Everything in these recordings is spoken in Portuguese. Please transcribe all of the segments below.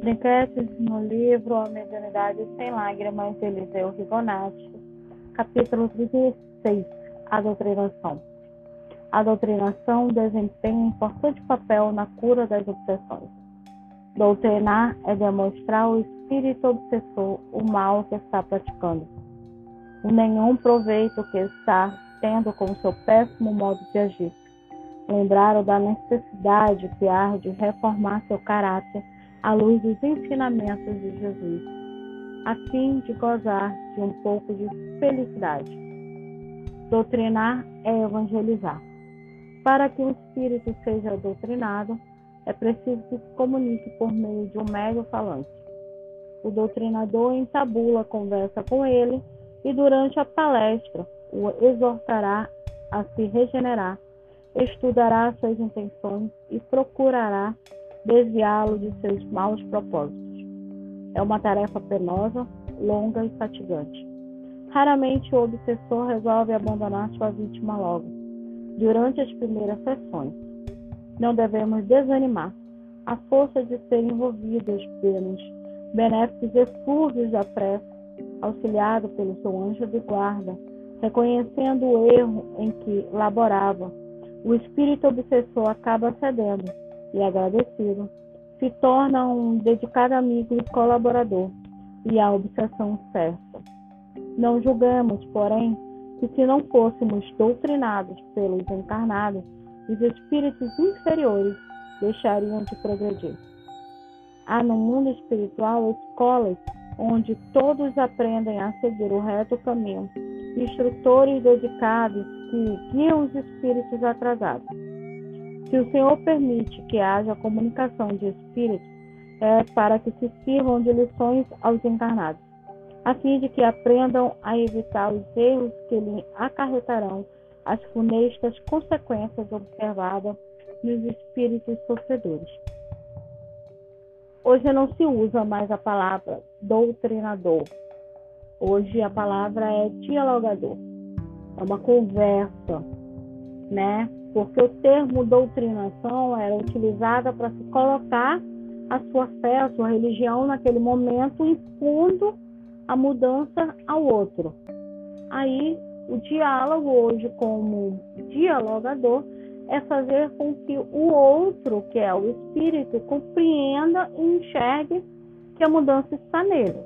Enquetes no livro A Mediunidade Sem Lágrimas, de Eliseu Rigonati, capítulo 36, A Doutrinação. A doutrinação desempenha um importante papel na cura das obsessões. Doutrinar é demonstrar ao espírito obsessor o mal que está praticando, o nenhum proveito que está tendo com seu péssimo modo de agir. Lembraram da necessidade que há de reformar seu caráter à luz dos ensinamentos de Jesus, a fim de gozar de um pouco de felicidade. Doutrinar é evangelizar. Para que o espírito seja doutrinado, é preciso que se comunique por meio de um médio falante. O doutrinador entabula conversa com ele e durante a palestra o exortará a se regenerar, estudará suas intenções e procurará desviá-lo de seus maus propósitos. É uma tarefa penosa, longa e fatigante. Raramente o obsessor resolve abandonar sua vítima logo, durante as primeiras sessões. Não devemos desanimar. A força de ser envolvidos pelos benéficos eflúvios da prece, auxiliado pelo seu anjo de guarda, reconhecendo o erro em que laborava, o espírito obsessor acaba cedendo e agradecido, se torna um dedicado amigo e colaborador, e a obsessão cessa. Não julgamos, porém, que se não fôssemos doutrinados pelos encarnados, os espíritos inferiores deixariam de progredir. Há no mundo espiritual escolas onde todos aprendem a seguir o reto caminho, instrutores dedicados que guiam os espíritos atrasados. Se o Senhor permite que haja comunicação de espíritos, é para que se sirvam de lições aos encarnados, a fim de que aprendam a evitar os erros que lhe acarretarão as funestas consequências observadas nos espíritos sofredores. Hoje não se usa mais a palavra doutrinador. Hoje a palavra é dialogador. É uma conversa, né? Porque o termo doutrinação era utilizada para se colocar a sua fé, a sua religião naquele momento, impondo a mudança ao outro. Aí, o diálogo hoje como dialogador é fazer com que o outro, que é o espírito, compreenda e enxergue que a mudança está nele.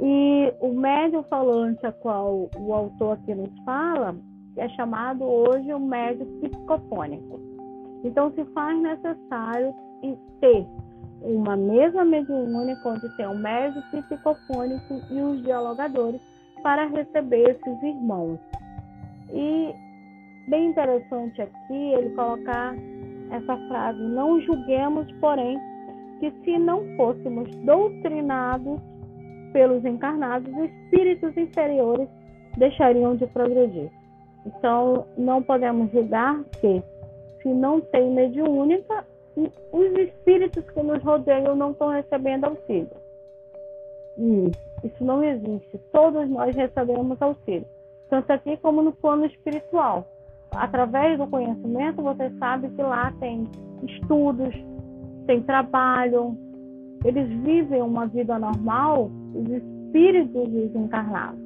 E o médium falante a qual o autor aqui nos fala é chamado hoje o médium psicofônico. Então se faz necessário ter uma mesa mediúnica onde tem o médium psicofônico e os dialogadores para receber esses irmãos. E bem interessante aqui ele colocar essa frase: não julguemos, porém, que se não fôssemos doutrinados pelos encarnados, os espíritos inferiores deixariam de progredir. Então, não podemos julgar que, se não tem mediúnica, os espíritos que nos rodeiam não estão recebendo auxílio. Isso não existe. Todos nós recebemos auxílio, tanto aqui como no plano espiritual através do conhecimento, você sabe que lá tem estudos, tem trabalho, eles vivem uma vida normal, os espíritos desencarnados.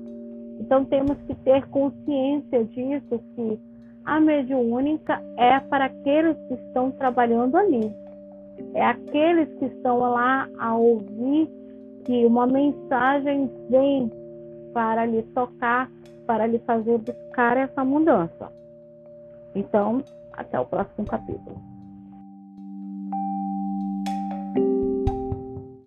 Então temos que ter consciência disso, que a mediúnica é para aqueles que estão trabalhando ali. É aqueles que estão lá a ouvir que uma mensagem vem para lhe tocar, para lhe fazer buscar essa mudança. Então, até o próximo capítulo.